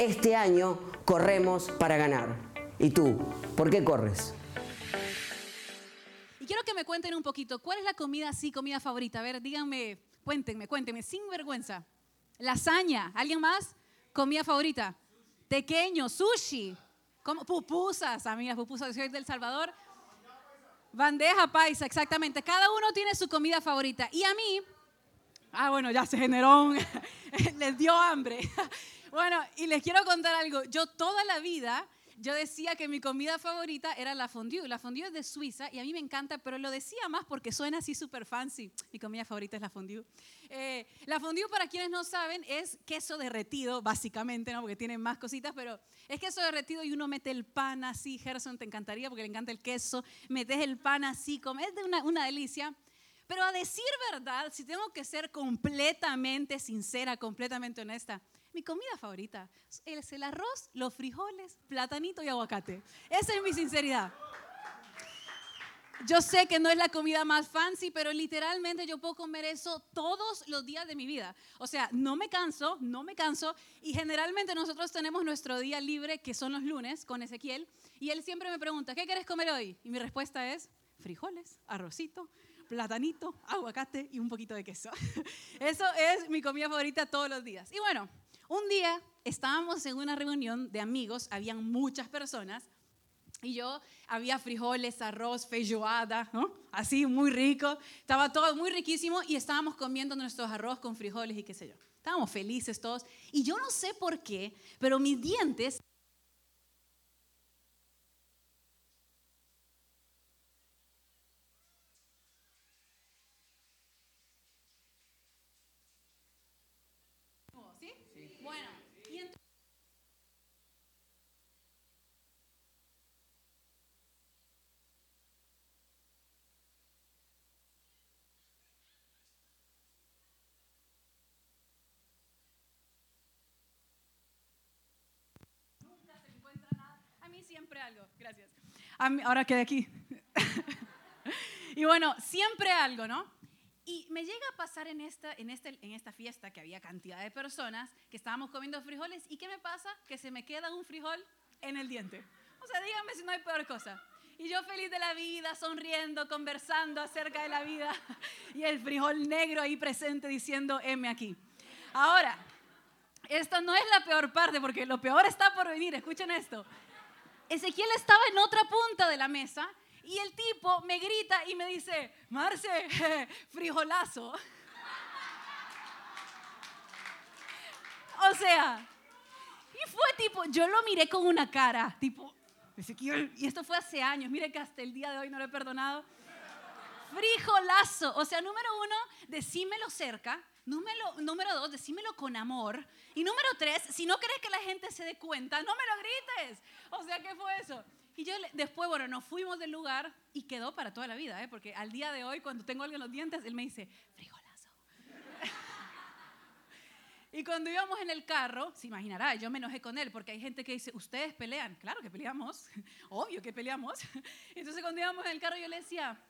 Este año corremos para ganar. ¿Y tú? ¿Por qué corres? Y quiero que me cuenten un poquito, ¿cuál es la comida así, comida favorita? A ver, díganme, cuéntenme, cuéntenme, sin vergüenza. Lasaña, ¿alguien más? Comida favorita. Tequeño, sushi, ¿Cómo? pupusas, amigas, pupusas, soy del Salvador. Bandeja paisa, exactamente. Cada uno tiene su comida favorita. Y a mí, ah, bueno, ya se generó, les dio hambre. Bueno, y les quiero contar algo. Yo toda la vida yo decía que mi comida favorita era la fondue. La fondue es de Suiza y a mí me encanta, pero lo decía más porque suena así súper fancy. Mi comida favorita es la fondue. Eh, la fondue, para quienes no saben, es queso derretido, básicamente, ¿no? porque tiene más cositas, pero es queso derretido y uno mete el pan así. Gerson te encantaría porque le encanta el queso. Metes el pan así, como, es una delicia. Pero a decir verdad, si tengo que ser completamente sincera, completamente honesta, mi comida favorita es el arroz, los frijoles, platanito y aguacate. Esa es mi sinceridad. Yo sé que no es la comida más fancy, pero literalmente yo puedo comer eso todos los días de mi vida. O sea, no me canso, no me canso. Y generalmente nosotros tenemos nuestro día libre, que son los lunes, con Ezequiel. Y él siempre me pregunta, ¿qué quieres comer hoy? Y mi respuesta es, frijoles, arrocito, platanito, aguacate y un poquito de queso. Eso es mi comida favorita todos los días. Y bueno, un día estábamos en una reunión de amigos, habían muchas personas, y yo había frijoles, arroz, feijoada. Así, muy rico. Estaba todo muy riquísimo y estábamos comiendo nuestros arroz con frijoles y qué sé yo. Estábamos felices todos. Y yo no sé por qué, pero mis dientes siempre algo, gracias. ahora quedé aquí. y bueno, siempre algo, ¿no? Y me llega a pasar en esta, en, este, en esta fiesta que había cantidad de personas que estábamos comiendo frijoles y ¿qué me pasa? Que se me queda un frijol en el diente. O sea, díganme si no hay peor cosa. Y yo feliz de la vida, sonriendo, conversando acerca de la vida y el frijol negro ahí presente diciendo, M aquí. Ahora, esto no es la peor parte porque lo peor está por venir, escuchen esto. Ezequiel estaba en otra punta de la mesa y el tipo me grita y me dice, Marce, frijolazo. o sea, y fue tipo, yo lo miré con una cara, tipo, Ezequiel, y esto fue hace años, mire que hasta el día de hoy no lo he perdonado. Frijolazo, o sea, número uno, decímelo cerca, Número, número dos, decímelo con amor. Y número tres, si no querés que la gente se dé cuenta, no me lo grites. O sea, ¿qué fue eso? Y yo después, bueno, nos fuimos del lugar y quedó para toda la vida, ¿eh? porque al día de hoy, cuando tengo algo en los dientes, él me dice, frijolazo. y cuando íbamos en el carro, se imaginará, yo me enojé con él, porque hay gente que dice, ustedes pelean. Claro que peleamos, obvio que peleamos. Entonces cuando íbamos en el carro, yo le decía,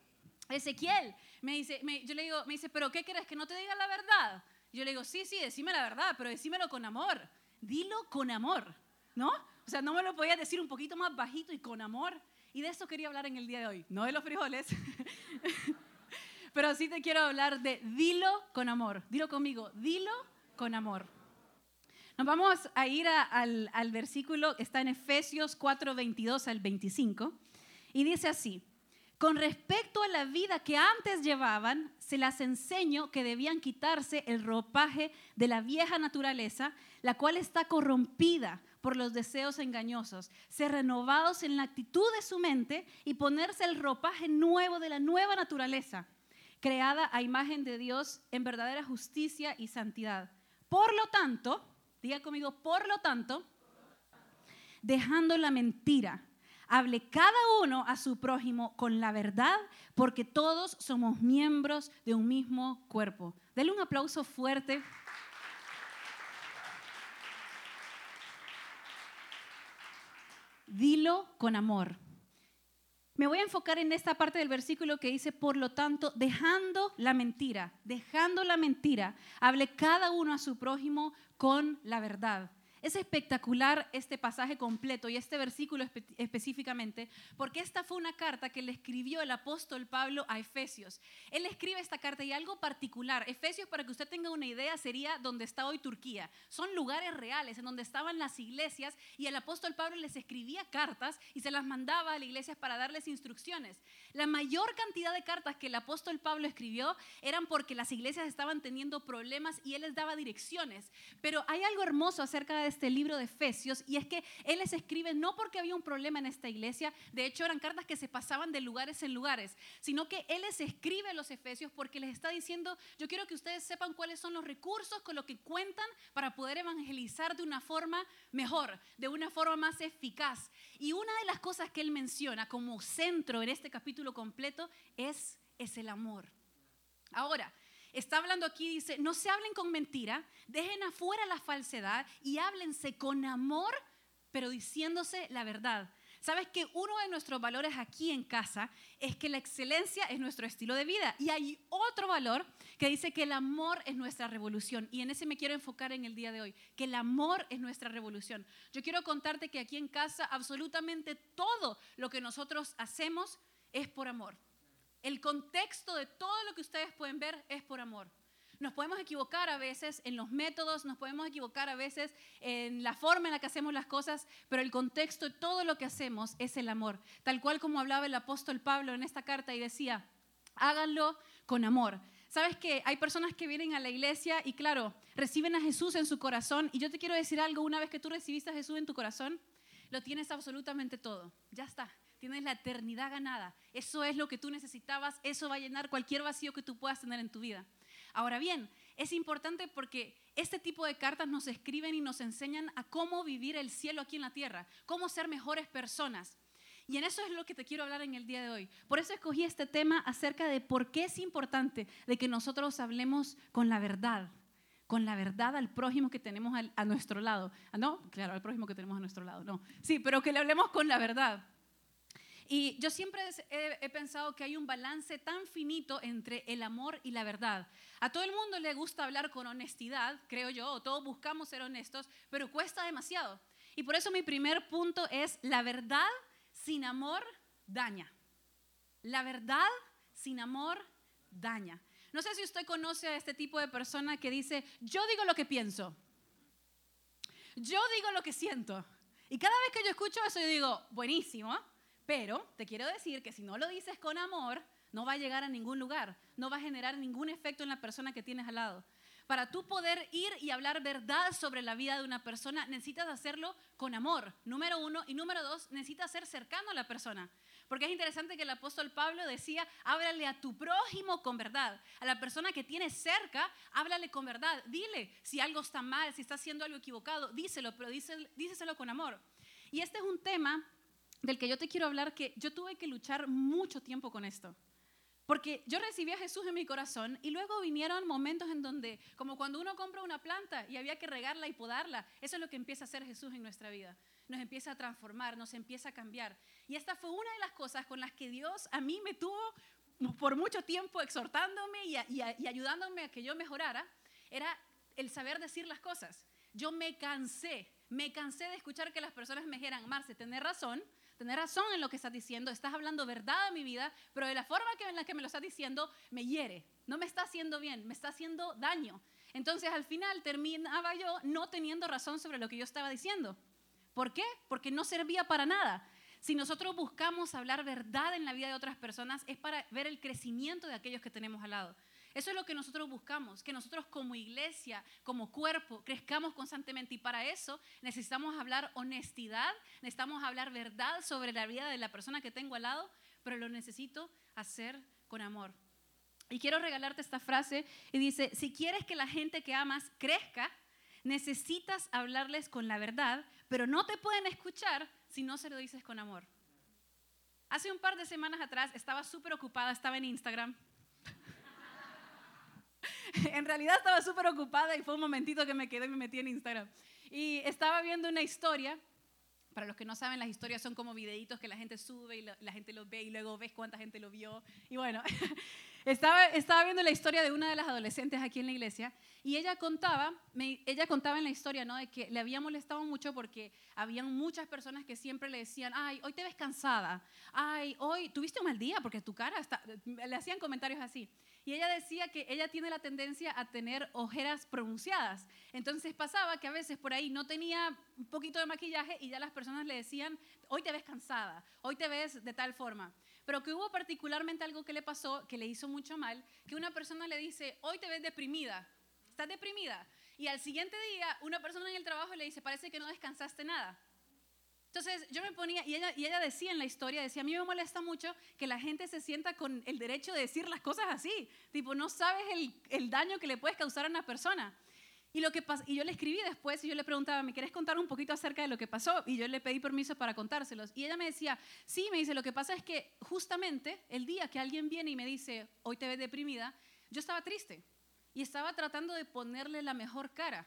Ezequiel, me dice, me- yo le digo, me dice, pero ¿qué quieres? ¿Que no te diga la verdad? Yo le digo, sí, sí, decime la verdad, pero decímelo con amor. Dilo con amor, ¿no? O sea, no me lo podías decir un poquito más bajito y con amor. Y de eso quería hablar en el día de hoy, no de los frijoles. pero sí te quiero hablar de dilo con amor. Dilo conmigo, dilo con amor. Nos vamos a ir al, al versículo está en Efesios 4, 22 al 25. Y dice así, con respecto a la vida que antes llevaban, se las enseño que debían quitarse el ropaje de la vieja naturaleza, la cual está corrompida por los deseos engañosos, ser renovados en la actitud de su mente y ponerse el ropaje nuevo de la nueva naturaleza, creada a imagen de Dios en verdadera justicia y santidad. Por lo tanto, diga conmigo, por lo tanto, dejando la mentira. Hable cada uno a su prójimo con la verdad, porque todos somos miembros de un mismo cuerpo. Denle un aplauso fuerte. Dilo con amor. Me voy a enfocar en esta parte del versículo que dice, por lo tanto, dejando la mentira, dejando la mentira, hable cada uno a su prójimo con la verdad. Es espectacular este pasaje completo y este versículo espe- específicamente, porque esta fue una carta que le escribió el apóstol Pablo a Efesios. Él escribe esta carta y algo particular. Efesios, para que usted tenga una idea, sería donde está hoy Turquía. Son lugares reales en donde estaban las iglesias y el apóstol Pablo les escribía cartas y se las mandaba a las iglesias para darles instrucciones. La mayor cantidad de cartas que el apóstol Pablo escribió eran porque las iglesias estaban teniendo problemas y él les daba direcciones. Pero hay algo hermoso acerca de este libro de Efesios y es que él les escribe no porque había un problema en esta iglesia, de hecho eran cartas que se pasaban de lugares en lugares, sino que él les escribe a los Efesios porque les está diciendo, yo quiero que ustedes sepan cuáles son los recursos con los que cuentan para poder evangelizar de una forma mejor, de una forma más eficaz. Y una de las cosas que él menciona como centro en este capítulo completo es, es el amor. Ahora, está hablando aquí, dice, no se hablen con mentira, dejen afuera la falsedad y háblense con amor, pero diciéndose la verdad. Sabes que uno de nuestros valores aquí en casa es que la excelencia es nuestro estilo de vida y hay otro valor que dice que el amor es nuestra revolución y en ese me quiero enfocar en el día de hoy, que el amor es nuestra revolución. Yo quiero contarte que aquí en casa absolutamente todo lo que nosotros hacemos es por amor. El contexto de todo lo que ustedes pueden ver es por amor. Nos podemos equivocar a veces en los métodos, nos podemos equivocar a veces en la forma en la que hacemos las cosas, pero el contexto de todo lo que hacemos es el amor. Tal cual como hablaba el apóstol Pablo en esta carta y decía, háganlo con amor. Sabes que hay personas que vienen a la iglesia y claro, reciben a Jesús en su corazón y yo te quiero decir algo, una vez que tú recibiste a Jesús en tu corazón, lo tienes absolutamente todo. Ya está. Tienes la eternidad ganada. Eso es lo que tú necesitabas. Eso va a llenar cualquier vacío que tú puedas tener en tu vida. Ahora bien, es importante porque este tipo de cartas nos escriben y nos enseñan a cómo vivir el cielo aquí en la tierra, cómo ser mejores personas. Y en eso es lo que te quiero hablar en el día de hoy. Por eso escogí este tema acerca de por qué es importante de que nosotros hablemos con la verdad, con la verdad al prójimo que tenemos a nuestro lado. Ah, No, claro, al prójimo que tenemos a nuestro lado, no. Sí, pero que le hablemos con la verdad. Y yo siempre he, he pensado que hay un balance tan finito entre el amor y la verdad. A todo el mundo le gusta hablar con honestidad, creo yo, o todos buscamos ser honestos, pero cuesta demasiado. Y por eso mi primer punto es la verdad sin amor daña. La verdad sin amor daña. No sé si usted conoce a este tipo de persona que dice, yo digo lo que pienso, yo digo lo que siento. Y cada vez que yo escucho eso, yo digo, buenísimo, pero te quiero decir que si no lo dices con amor, no va a llegar a ningún lugar, no va a generar ningún efecto en la persona que tienes al lado. Para tú poder ir y hablar verdad sobre la vida de una persona, necesitas hacerlo con amor, número uno. Y número dos, necesitas ser cercano a la persona. Porque es interesante que el apóstol Pablo decía, háblale a tu prójimo con verdad. A la persona que tienes cerca, háblale con verdad. Dile si algo está mal, si está haciendo algo equivocado, díselo, pero díselo, con amor. Y este es un tema del que yo te quiero hablar que yo tuve que luchar mucho tiempo con esto. Porque yo recibí a Jesús en mi corazón y luego vinieron momentos en donde, como cuando uno compra una planta y había que regarla y podarla, eso es lo que empieza a hacer Jesús en nuestra vida. Nos empieza a transformar, nos empieza a cambiar. Y esta fue una de las cosas con las que Dios a mí me tuvo por mucho tiempo exhortándome y, ayudándome a que yo mejorara, era el saber decir las cosas. Yo me cansé, me cansé de escuchar que las personas me dijeran, Marce, tenés razón, tenés razón en lo que estás diciendo, estás hablando verdad a mi vida, pero de la forma en la que me lo estás diciendo me hiere, no me está haciendo bien, me está haciendo daño. Entonces al final terminaba yo no teniendo razón sobre lo que yo estaba diciendo. ¿Por qué? Porque no servía para nada. Si nosotros buscamos hablar verdad en la vida de otras personas es para ver el crecimiento de aquellos que tenemos al lado. Eso es lo que nosotros buscamos, que nosotros como iglesia, como cuerpo, crezcamos constantemente. Y para eso necesitamos hablar honestidad, necesitamos hablar verdad sobre la vida de la persona que tengo al lado, pero lo necesito hacer con amor. Y quiero regalarte esta frase y dice, si quieres que la gente que amas crezca, necesitas hablarles con la verdad, pero no te pueden escuchar si no se lo dices con amor. Hace un par de semanas atrás estaba súper ocupada, estaba en Instagram en realidad estaba súper ocupada y fue un momentito que me quedé y me metí en Instagram. Y estaba viendo una historia. Para los que no saben, las historias son como videitos que la gente sube y la, gente los ve y luego ves cuánta gente lo vio. Y bueno, estaba, estaba viendo la historia de una de las adolescentes aquí en la iglesia y ella contaba, ella contaba en la historia, ¿no? De que le había molestado mucho porque habían muchas personas que siempre le decían, ay, hoy te ves cansada, ay, hoy tuviste un mal día porque tu cara está... Le hacían comentarios así. Y ella decía que ella tiene la tendencia a tener ojeras pronunciadas. Entonces pasaba que a veces por ahí no tenía un poquito de maquillaje y ya las personas le decían, hoy te ves cansada, hoy te ves de tal forma. Pero que hubo particularmente algo que le pasó, que le hizo mucho mal, que una persona le dice, hoy te ves deprimida, estás deprimida. Y al siguiente día una persona en el trabajo le dice, parece que no descansaste nada. Entonces yo me ponía, y ella, y ella decía en la historia, decía, a mí me molesta mucho que la gente se sienta con el derecho de decir las cosas así. Tipo, no sabes el, el daño que le puedes causar a una persona. Y, lo que y yo le escribí después y yo le preguntaba, ¿me quieres contar un poquito acerca de lo que pasó? Y yo le pedí permiso para contárselos. Y ella me decía, sí, me dice, lo que pasa es que justamente el día que alguien viene y me dice, hoy te ves deprimida, yo estaba triste y estaba tratando de ponerle la mejor cara.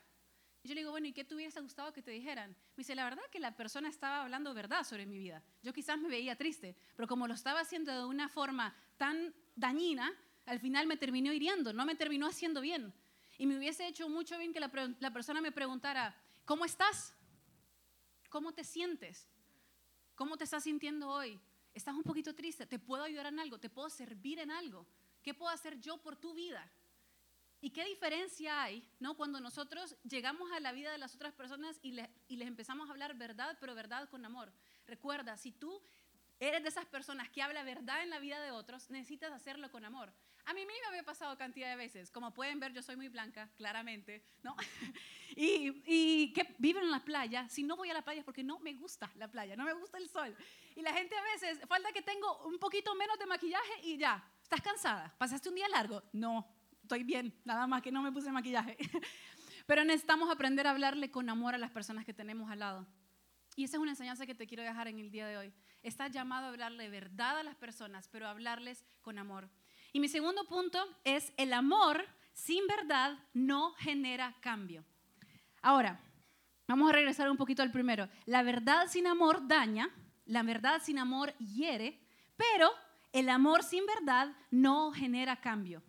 Yo le digo, bueno, ¿y qué te hubiese gustado que te dijeran? Me dice, la verdad que la persona estaba hablando verdad sobre mi vida. Yo quizás me veía triste, pero como lo estaba haciendo de una forma tan dañina, al final me terminó hiriendo, no me terminó haciendo bien. Y me hubiese hecho mucho bien que la, la persona me preguntara, ¿cómo estás? ¿Cómo te sientes? ¿Cómo te estás sintiendo hoy? ¿Estás un poquito triste? ¿Te puedo ayudar en algo? ¿Te puedo servir en algo? ¿Qué puedo hacer yo por tu vida? ¿Y qué diferencia hay ¿no? cuando nosotros llegamos a la vida de las otras personas y, y les empezamos a hablar verdad, pero verdad con amor? Recuerda, si tú eres de esas personas que habla verdad en la vida de otros, necesitas hacerlo con amor. A mí me había pasado cantidad de veces. Como pueden ver, yo soy muy blanca, claramente, ¿no? y, y, que viven en la playa. Si no voy a la playa es porque no me gusta la playa, no me gusta el sol. Y la gente a veces, falta que tengo un poquito menos de maquillaje y ya, ¿estás cansada? ¿Pasaste un día largo? No, estoy bien, nada más que no me puse maquillaje. Pero necesitamos aprender a hablarle con amor a las personas que tenemos al lado. Y esa es una enseñanza que te quiero dejar en el día de hoy. Estás llamado a hablarle verdad a las personas, pero a hablarles con amor. Y mi segundo punto es el amor sin verdad no genera cambio. Ahora, vamos a regresar un poquito al primero. La verdad sin amor daña, la verdad sin amor hiere, pero el amor sin verdad no genera cambio.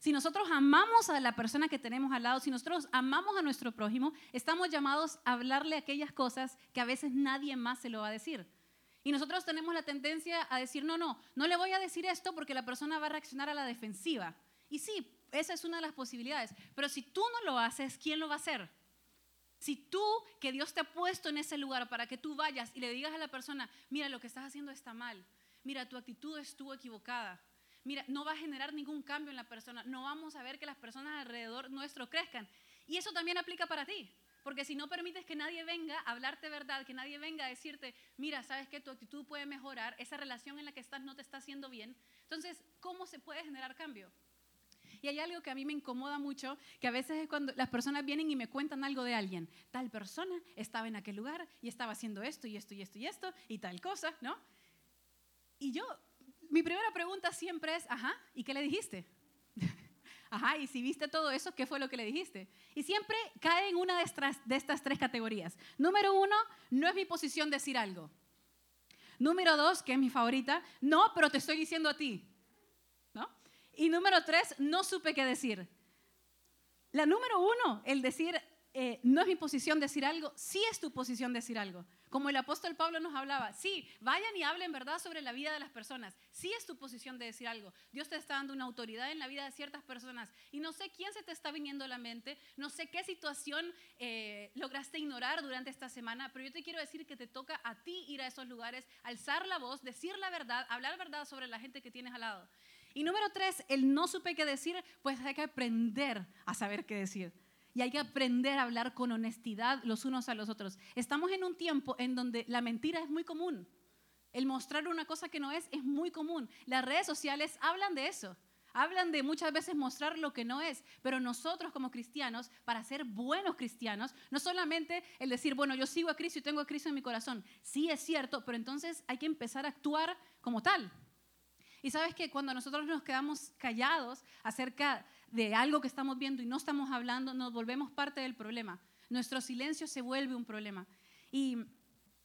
Si nosotros amamos a la persona que tenemos al lado, si nosotros amamos a nuestro prójimo, estamos llamados a hablarle aquellas cosas que a veces nadie más se lo va a decir. Y nosotros tenemos la tendencia a decir, no, no, no le voy a decir esto porque la persona va a reaccionar a la defensiva. Y sí, esa es una de las posibilidades. Pero si tú no lo haces, ¿quién lo va a hacer? Si tú, que Dios te ha puesto en ese lugar para que tú vayas y le digas a la persona, mira, lo que estás haciendo está mal, mira, tu actitud estuvo equivocada, mira, no va a generar ningún cambio en la persona, no vamos a ver que las personas alrededor nuestro crezcan. Y eso también aplica para ti, porque si no permites que nadie venga a hablarte verdad, que nadie venga a decirte, mira, sabes que tu actitud puede mejorar, esa relación en la que estás no te está haciendo bien, entonces, ¿cómo se puede generar cambio? Y hay algo que a mí me incomoda mucho, que a veces es cuando las personas vienen y me cuentan algo de alguien. Tal persona estaba en aquel lugar y estaba haciendo esto y esto y esto y esto y tal cosa, ¿no? Y yo, mi primera pregunta siempre es, ajá, ¿y qué le dijiste? Ajá, y si viste todo eso, ¿qué fue lo que le dijiste? Y siempre cae en una de estas, tres categorías. Número uno, no es mi posición decir algo. Número dos, que es mi favorita, no, pero te estoy diciendo a ti. ¿No? Y número tres, no supe qué decir. La número uno, el decir, eh, no es mi posición decir algo, sí es tu posición decir algo. Como el apóstol Pablo nos hablaba, sí, vayan y hablen verdad sobre la vida de las personas. Sí es tu posición de decir algo. Dios te está dando una autoridad en la vida de ciertas personas y no sé quién se te está viniendo a la mente, no sé qué situación eh, lograste ignorar durante esta semana, pero yo te quiero decir que te toca a ti ir a esos lugares, alzar la voz, decir la verdad, hablar verdad sobre la gente que tienes al lado. Y número tres, el no supe qué decir, pues hay que aprender a saber qué decir. Y hay que aprender a hablar con honestidad los unos a los otros. Estamos en un tiempo en donde la mentira es muy común. El mostrar una cosa que no es es muy común. Las redes sociales hablan de eso. Hablan de muchas veces mostrar lo que no es, pero nosotros como cristianos, para ser buenos cristianos, no solamente el decir, bueno, yo sigo a Cristo y tengo a Cristo en mi corazón, sí es cierto, pero entonces hay que empezar a actuar como tal. Y sabes que cuando nosotros nos quedamos callados acerca de algo que estamos viendo y no estamos hablando, nos volvemos parte del problema. Nuestro silencio se vuelve un problema. Y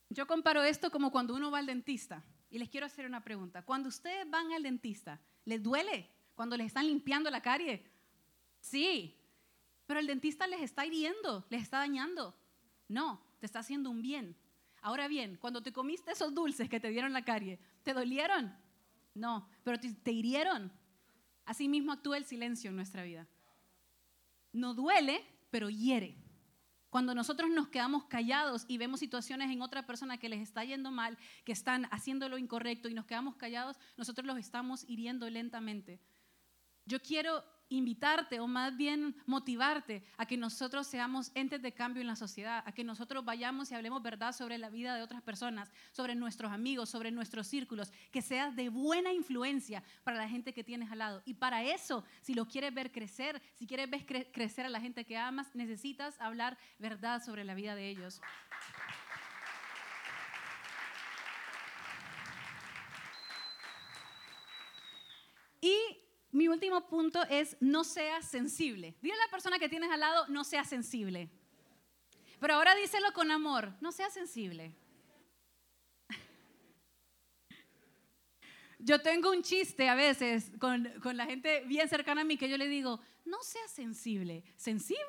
yo comparo esto como cuando uno va al dentista. Y les quiero hacer una pregunta. Cuando ustedes van al dentista, ¿les duele cuando les están limpiando la carie? Sí, pero el dentista les está hiriendo, les está dañando. No, te está haciendo un bien. Ahora bien, cuando te comiste esos dulces que te dieron la carie, ¿te dolieron? No, pero te, te hirieron. Asimismo actúa el silencio en nuestra vida. No duele, pero hiere. Cuando nosotros nos quedamos callados y vemos situaciones en otra persona que les está yendo mal, que están haciendo lo incorrecto y nos quedamos callados, nosotros los estamos hiriendo lentamente. Yo quiero invitarte o más bien motivarte a que nosotros seamos entes de cambio en la sociedad, a que nosotros vayamos y hablemos verdad sobre la vida de otras personas, sobre nuestros amigos, sobre nuestros círculos, que seas de buena influencia para la gente que tienes al lado. Y para eso, si lo quieres ver crecer, si quieres ver crecer a la gente que amas, necesitas hablar verdad sobre la vida de ellos. Y mi último punto es no seas sensible. Dile a la persona que tienes al lado, no seas sensible. Pero ahora díselo con amor, no seas sensible. Yo tengo un chiste a veces con, con, la gente bien cercana a mí que yo le digo, no seas sensible. ¿Sensible?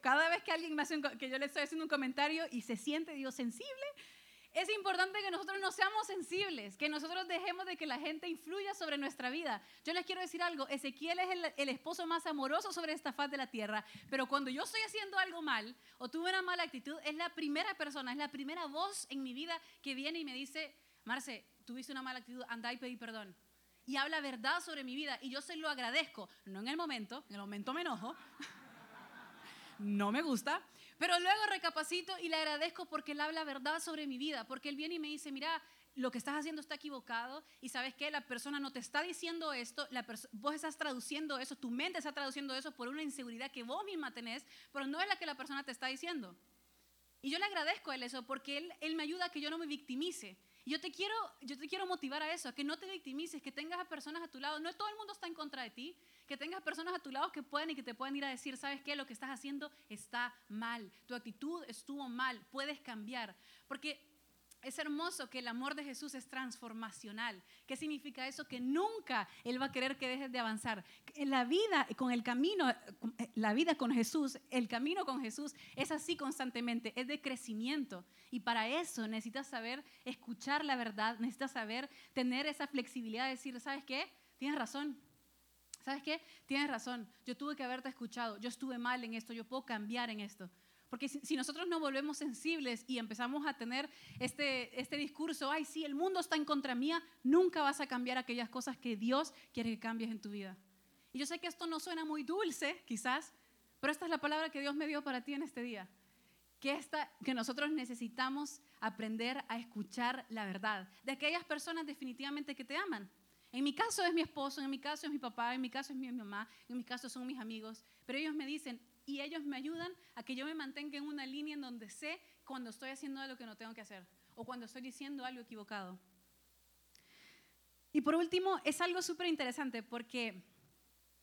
Cada vez que alguien me hace un, que yo le estoy haciendo un comentario y se siente, digo, ¿sensible? Es importante que nosotros no seamos sensibles, que nosotros dejemos de que la gente influya sobre nuestra vida. Yo les quiero decir algo, Ezequiel es el, esposo más amoroso sobre esta faz de la tierra, pero cuando yo estoy haciendo algo mal o tuve una mala actitud, es la primera persona, es la primera voz en mi vida que viene y me dice, Marce, tuviste una mala actitud, anda y pedí perdón. Y habla verdad sobre mi vida y yo se lo agradezco, no en el momento, en el momento me enojo, no me gusta, pero luego recapacito y le agradezco porque él habla verdad sobre mi vida, porque él viene y me dice, mira, lo que estás haciendo está equivocado y sabes que la persona no te está diciendo esto, la vos estás traduciendo eso, tu mente está traduciendo eso por una inseguridad que vos misma tenés, pero no es la que la persona te está diciendo. Y yo le agradezco a él eso porque él, él me ayuda a que yo no me victimice. Y yo te, quiero, yo te quiero motivar a eso, a que no te victimices, que tengas a personas a tu lado. No todo el mundo está en contra de ti, que tengas personas a tu lado que pueden y que te pueden ir a decir, ¿sabes qué? Lo que estás haciendo está mal, tu actitud estuvo mal, puedes cambiar. Porque es hermoso que el amor de Jesús es transformacional. ¿Qué significa eso? Que nunca Él va a querer que dejes de avanzar. En la vida, con el camino, la vida con Jesús, el camino con Jesús es así constantemente, es de crecimiento. Y para eso necesitas saber escuchar la verdad, necesitas saber tener esa flexibilidad de decir, ¿sabes qué? Tienes razón, ¿Sabes qué? Tienes razón. Yo tuve que haberte escuchado. Yo estuve mal en esto. Yo puedo cambiar en esto. Porque si, nosotros no volvemos sensibles y empezamos a tener este, este discurso, ay, sí, el mundo está en contra mía, nunca vas a cambiar aquellas cosas que Dios quiere que cambies en tu vida. Y yo sé que esto no suena muy dulce, quizás, pero esta es la palabra que Dios me dio para ti en este día. Que, esta, que nosotros necesitamos aprender a escuchar la verdad de aquellas personas definitivamente que te aman En mi caso es mi esposo, en mi caso es mi papá, en mi caso es mi mamá, en mi caso son mis amigos, pero ellos me dicen y ellos me ayudan a que yo me mantenga en una línea en donde sé cuando estoy haciendo algo que no tengo que hacer o cuando estoy diciendo algo equivocado. Y por último, es algo súper interesante porque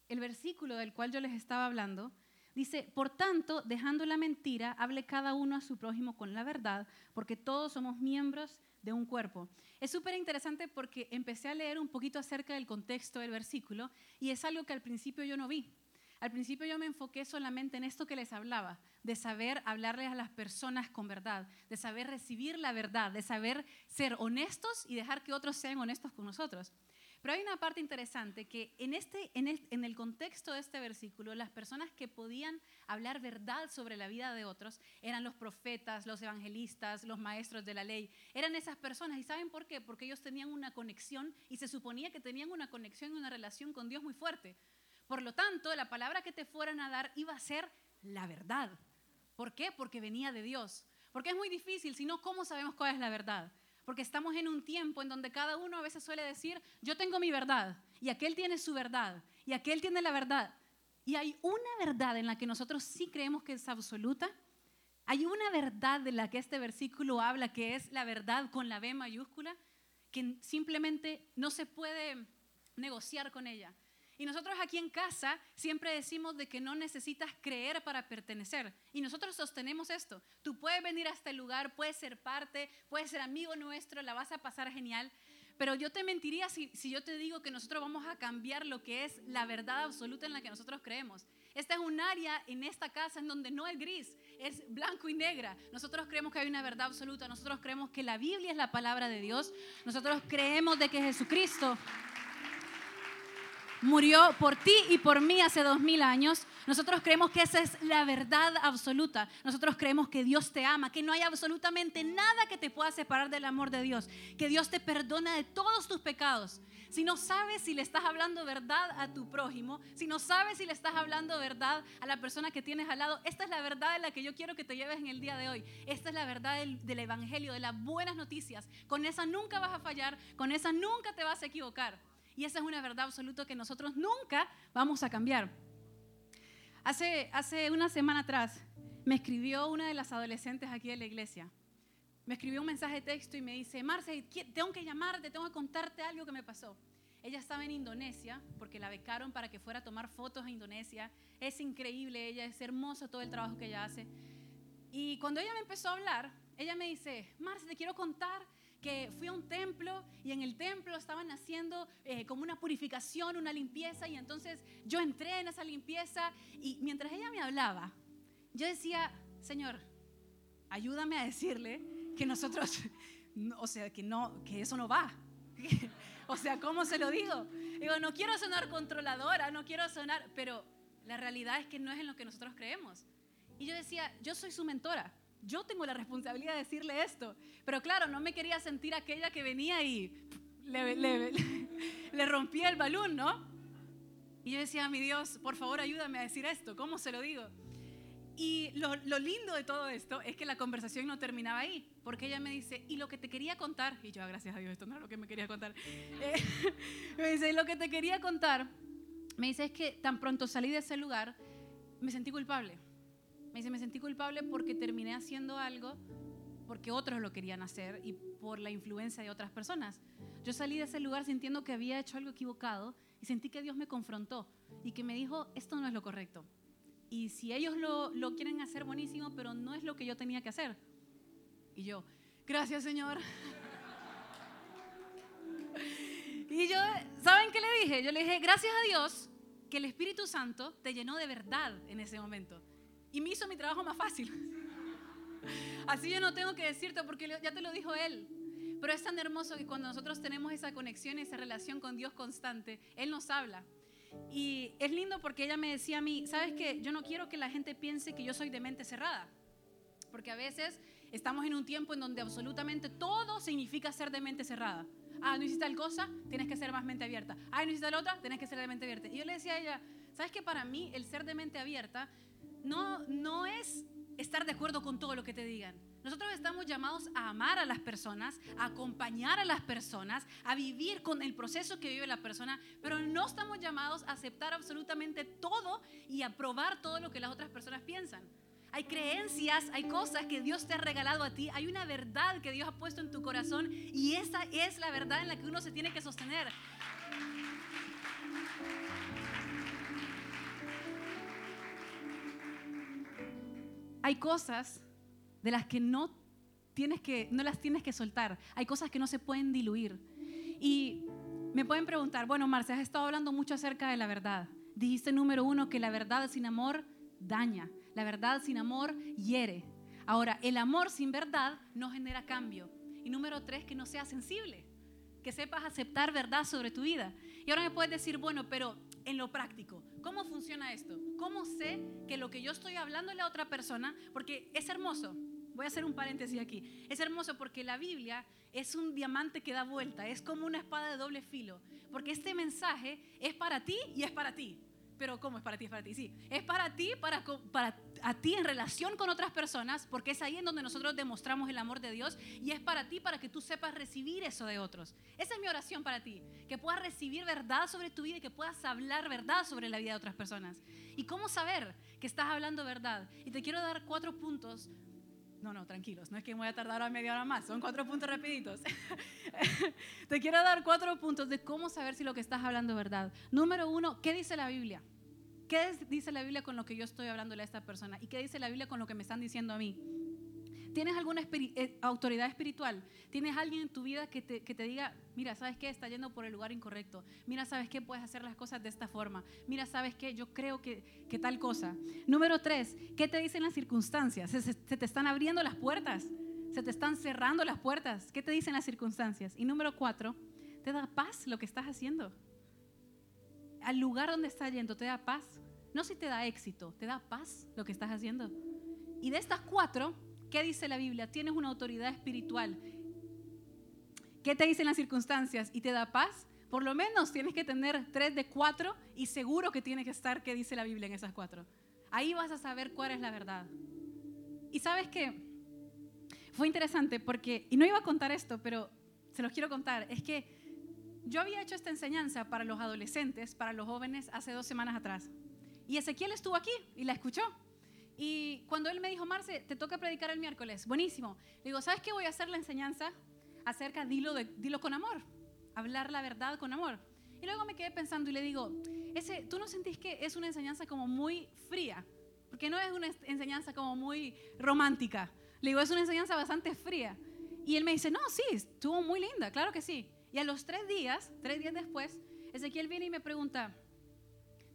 el versículo del cual yo les estaba hablando dice, por tanto, dejando la mentira, hable cada uno a su prójimo con la verdad, porque todos somos miembros de un cuerpo. Es súper interesante porque empecé a leer un poquito acerca del contexto del versículo y es algo que al principio yo no vi. Al principio yo me enfoqué solamente en esto que les hablaba, de saber hablarles a las personas con verdad, de saber recibir la verdad, de saber ser honestos y dejar que otros sean honestos con nosotros. Pero hay una parte interesante que en, este, en, el contexto de este versículo, las personas que podían hablar verdad sobre la vida de otros eran los profetas, los evangelistas, los maestros de la ley. Eran esas personas. ¿Y saben por qué? Porque ellos tenían una conexión y se suponía que tenían una conexión y una relación con Dios muy fuerte. Por lo tanto, la palabra que te fueran a dar iba a ser la verdad. ¿Por qué? Porque venía de Dios. Porque es muy difícil, si no, ¿cómo sabemos cuál es la verdad? Porque estamos en un tiempo en donde cada uno a veces suele decir, yo tengo mi verdad, y aquel tiene su verdad, y aquel tiene la verdad. Y hay una verdad en la que nosotros sí creemos que es absoluta. Hay una verdad de la que este versículo habla, que es la verdad con la B mayúscula, que simplemente no se puede negociar con ella. Y nosotros aquí en casa siempre decimos de que no necesitas creer para pertenecer. Y nosotros sostenemos esto. Tú puedes venir a este lugar, puedes ser parte, puedes ser amigo nuestro, la vas a pasar genial. Pero yo te mentiría si, si yo te digo que nosotros vamos a cambiar lo que es la verdad absoluta en la que nosotros creemos. Esta es un área en esta casa en donde no es gris, es blanco y negra. Nosotros creemos que hay una verdad absoluta. Nosotros creemos que la Biblia es la palabra de Dios. Nosotros creemos de que Jesucristo murió por ti y por mí hace dos mil años. Nosotros creemos que esa es la verdad absoluta. Nosotros creemos que Dios te ama, que no hay absolutamente nada que te pueda separar del amor de Dios, que Dios te perdona de todos tus pecados. Si no sabes si le estás hablando verdad a tu prójimo, si no sabes si le estás hablando verdad a la persona que tienes al lado, esta es la verdad de la que yo quiero que te lleves en el día de hoy. Esta es la verdad del, del Evangelio, de las buenas noticias. Con esa nunca vas a fallar, con esa nunca te vas a equivocar. Y esa es una verdad absoluta que nosotros nunca vamos a cambiar. Hace, hace una semana atrás me escribió una de las adolescentes aquí de la iglesia. Me escribió un mensaje de texto y me dice, Marce, tengo que llamarte, tengo que contarte algo que me pasó. Ella estaba en Indonesia porque la becaron para que fuera a tomar fotos a Indonesia. Es increíble ella, es hermoso todo el trabajo que ella hace. Y cuando ella me empezó a hablar, ella me dice, Marce, te quiero contar que fui a un templo y en el templo estaban haciendo eh, como una purificación, una limpieza y entonces yo entré en esa limpieza y mientras ella me hablaba, yo decía, Señor, ayúdame a decirle que nosotros, o sea, que, no, que eso no va. o sea, ¿cómo se lo digo? Digo, no quiero sonar controladora, no quiero sonar, pero la realidad es que no es en lo que nosotros creemos. Y yo decía, yo soy su mentora yo tengo la responsabilidad de decirle esto. Pero claro, no me quería sentir aquella que venía y le, rompía el balón, ¿no? Y yo decía, mi Dios, por favor ayúdame a decir esto, ¿cómo se lo digo? Y lo, lindo de todo esto es que la conversación no terminaba ahí, porque ella me dice, y lo que te quería contar, y yo, ah, gracias a Dios, esto no es lo que me quería contar, eh, me dice, y lo que te quería contar, me dice, es que tan pronto salí de ese lugar, me sentí culpable. Me dice, me sentí culpable porque terminé haciendo algo porque otros lo querían hacer y por la influencia de otras personas. Yo salí de ese lugar sintiendo que había hecho algo equivocado y sentí que Dios me confrontó y que me dijo, esto no es lo correcto. Y si ellos lo, lo quieren hacer buenísimo, pero no es lo que yo tenía que hacer. Y yo, gracias Señor. Y yo, ¿saben qué le dije? Yo le dije, gracias a Dios que el Espíritu Santo te llenó de verdad en ese momento y me hizo mi trabajo más fácil. Así yo no tengo que decirte porque ya te lo dijo Él. Pero es tan hermoso que cuando nosotros tenemos esa conexión, esa relación con Dios constante, Él nos habla. Y es lindo porque ella me decía a mí, ¿sabes qué? Yo no quiero que la gente piense que yo soy de mente cerrada. Porque a veces estamos en un tiempo en donde absolutamente todo significa ser de mente cerrada. Ah, no hiciste tal cosa, tienes que ser más mente abierta. Ah, no hiciste la otra, tienes que ser de mente abierta. Y yo le decía a ella, ¿sabes qué? Para mí el ser de mente abierta no, no es estar de acuerdo con todo lo que te digan. Nosotros estamos llamados a amar a las personas, a acompañar a las personas, a vivir con el proceso que vive la persona, pero no estamos llamados a aceptar absolutamente todo y a probar todo lo que las otras personas piensan. Hay creencias, hay cosas que Dios te ha regalado a ti, hay una verdad que Dios ha puesto en tu corazón y esa es la verdad en la que uno se tiene que sostener. Hay cosas de las que no tienes que no las tienes que soltar. Hay cosas que no se pueden diluir. Y me pueden preguntar, bueno, Marce, has estado hablando mucho acerca de la verdad. Dijiste número uno que la verdad sin amor daña. La verdad sin amor hiere. Ahora, el amor sin verdad no genera cambio. Y número tres, que no sea sensible. Que sepas aceptar verdad sobre tu vida. Y ahora me puedes decir, bueno, pero en lo práctico, ¿cómo funciona esto? ¿Cómo sé que lo que yo estoy hablándole a otra persona, porque es hermoso, voy a hacer un paréntesis aquí. Es hermoso porque la Biblia es un diamante que da vuelta, es como una espada de doble filo, porque este mensaje es para ti y es para ti. Pero ¿cómo es para ti? Es para ti, sí. Es para ti, para, para a ti en relación con otras personas, porque es ahí en donde nosotros demostramos el amor de Dios y es para ti para que tú sepas recibir eso de otros. Esa es mi oración para ti, que puedas recibir verdad sobre tu vida y que puedas hablar verdad sobre la vida de otras personas. ¿Y cómo saber que estás hablando verdad? Y te quiero dar cuatro puntos no, no, tranquilos, no es que me voy a tardar a media hora más, son cuatro puntos rapiditos. Te quiero dar cuatro puntos de cómo saber si lo que estás hablando es verdad. Número uno, ¿qué dice la Biblia? ¿Qué dice la Biblia con lo que yo estoy hablándole a esta persona? ¿Y qué dice la Biblia con lo que me están diciendo a mí? ¿Tienes alguna eh, autoridad espiritual? ¿Tienes alguien en tu vida que te, que te, diga, mira, ¿sabes qué? Está yendo por el lugar incorrecto. Mira, ¿sabes qué? Puedes hacer las cosas de esta forma. Mira, ¿sabes qué? Yo creo que, que tal cosa. Número tres, ¿qué te dicen las circunstancias? ¿Se, te están abriendo las puertas? ¿Se te están cerrando las puertas? ¿Qué te dicen las circunstancias? Y número cuatro, ¿te da paz lo que estás haciendo? Al lugar donde estás yendo, ¿te da paz? No si te da éxito, ¿te da paz lo que estás haciendo? Y de estas cuatro, ¿Qué dice la Biblia? Tienes una autoridad espiritual. ¿Qué te dicen las circunstancias? ¿Y te da paz? Por lo menos tienes que tener tres de cuatro y seguro que tiene que estar qué dice la Biblia en esas cuatro. Ahí vas a saber cuál es la verdad. Y sabes qué? Fue interesante porque, y no iba a contar esto, pero se los quiero contar, es que yo había hecho esta enseñanza para los adolescentes, para los jóvenes, hace dos semanas atrás. Y Ezequiel estuvo aquí y la escuchó. Y cuando él me dijo, Marce, te toca predicar el miércoles, buenísimo. Le digo, ¿sabes qué? Voy a hacer la enseñanza acerca, dilo, de, dilo con amor, hablar la verdad con amor. Y luego me quedé pensando y le digo, ese, ¿tú no sentís que es una enseñanza como muy fría? Porque no es una enseñanza como muy romántica. Le digo, es una enseñanza bastante fría. Y él me dice, no, sí, estuvo muy linda, claro que sí. Y a los tres días, tres días después, Ezequiel viene y me pregunta,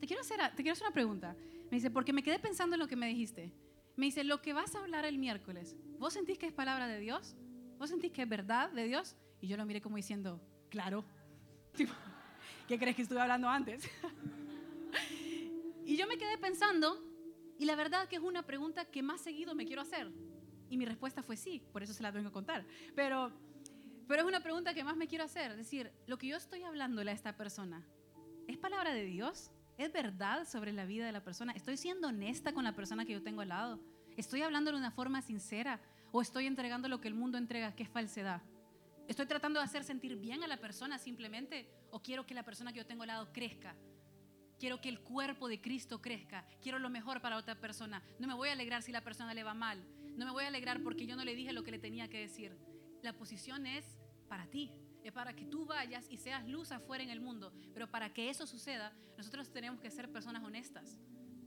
te quiero hacer, te quiero hacer una pregunta. Me dice, porque me quedé pensando en lo que me dijiste. Me dice, lo que vas a hablar el miércoles, ¿vos sentís que es palabra de Dios? ¿Vos sentís que es verdad de Dios? Y yo lo miré como diciendo, claro. ¿Qué crees que estuve hablando antes? y yo me quedé pensando, y la verdad que es una pregunta que más seguido me quiero hacer. Y mi respuesta fue sí, por eso se la tengo que contar. Pero, pero es una pregunta que más me quiero hacer. Es decir, lo que yo estoy hablándole a esta persona, ¿es palabra de Dios? ¿Es verdad sobre la vida de la persona? ¿Estoy siendo honesta con la persona que yo tengo al lado? ¿Estoy hablando de una forma sincera? ¿O estoy entregando lo que el mundo entrega, que es falsedad? ¿Estoy tratando de hacer sentir bien a la persona simplemente? ¿O quiero que la persona que yo tengo al lado crezca? Quiero que el cuerpo de Cristo crezca. Quiero lo mejor para otra persona. No me voy a alegrar si la persona le va mal. No me voy a alegrar porque yo no le dije lo que le tenía que decir. La posición es para ti es para que tú vayas y seas luz afuera en el mundo. Pero para que eso suceda, nosotros tenemos que ser personas honestas,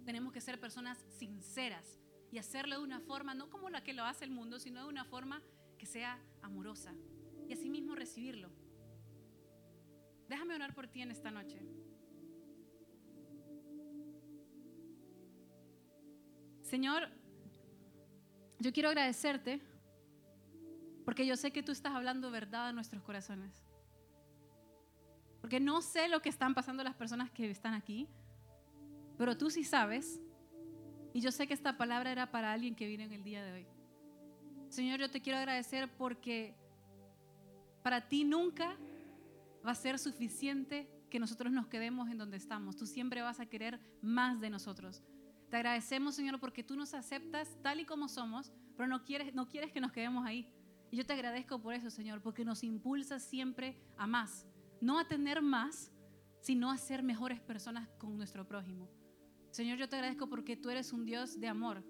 tenemos que ser personas sinceras y hacerlo de una forma, no como la que lo hace el mundo, sino de una forma que sea amorosa y asimismo recibirlo. Déjame orar por ti en esta noche. Señor, yo quiero agradecerte porque yo sé que tú estás hablando verdad a nuestros corazones. Porque no sé lo que están pasando las personas que están aquí, pero tú sí sabes. Y yo sé que esta palabra era para alguien que viene en el día de hoy. Señor, yo te quiero agradecer porque para ti nunca va a ser suficiente que nosotros nos quedemos en donde estamos. Tú siempre vas a querer más de nosotros. Te agradecemos, Señor, porque tú nos aceptas tal y como somos, pero no quieres, no quieres que nos quedemos ahí. Y yo te agradezco por eso, Señor, porque nos impulsa siempre a más. No a tener más, sino a ser mejores personas con nuestro prójimo. Señor, yo te agradezco porque tú eres un Dios de amor.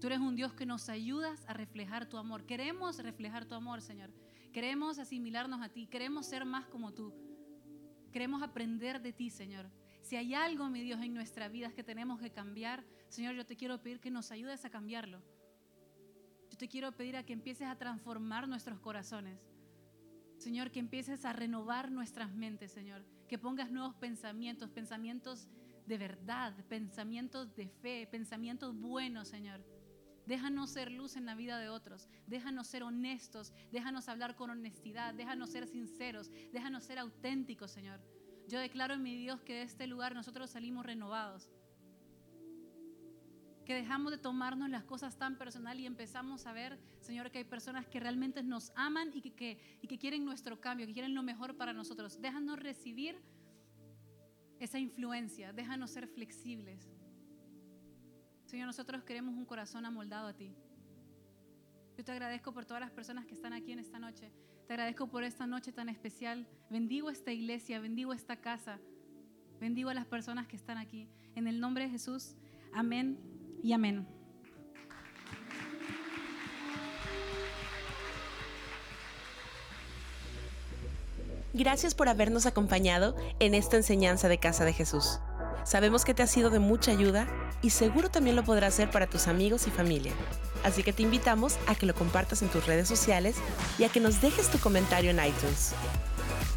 Tú eres un Dios que nos ayudas a reflejar tu amor. Queremos reflejar tu amor, Señor. Queremos asimilarnos a ti. Queremos ser más como tú. Queremos aprender de ti, Señor. Si hay algo, mi Dios, en nuestra vida que tenemos que cambiar, Señor, yo te quiero pedir que nos ayudes a cambiarlo. Yo te quiero pedir a que empieces a transformar nuestros corazones. Señor, que empieces a renovar nuestras mentes, Señor. Que pongas nuevos pensamientos, pensamientos de verdad, pensamientos de fe, pensamientos buenos, Señor. Déjanos ser luz en la vida de otros. Déjanos ser honestos. Déjanos hablar con honestidad. Déjanos ser sinceros. Déjanos ser auténticos, Señor. Yo declaro en mi Dios que de este lugar nosotros salimos renovados. Que dejamos de tomarnos las cosas tan personal y empezamos a ver, Señor, que hay personas que realmente nos aman y que, y que quieren nuestro cambio, que quieren lo mejor para nosotros. Déjanos recibir esa influencia. Déjanos ser flexibles. Señor, nosotros queremos un corazón amoldado a ti. Yo te agradezco por todas las personas que están aquí en esta noche. Te agradezco por esta noche tan especial. Bendigo esta iglesia, bendigo esta casa. Bendigo a las personas que están aquí. En el nombre de Jesús. Amén y amén. Gracias por habernos acompañado en esta enseñanza de Casa de Jesús. Sabemos que te ha sido de mucha ayuda y seguro también lo podrá hacer para tus amigos y familia. Así que te invitamos a que lo compartas en tus redes sociales y a que nos dejes tu comentario en iTunes.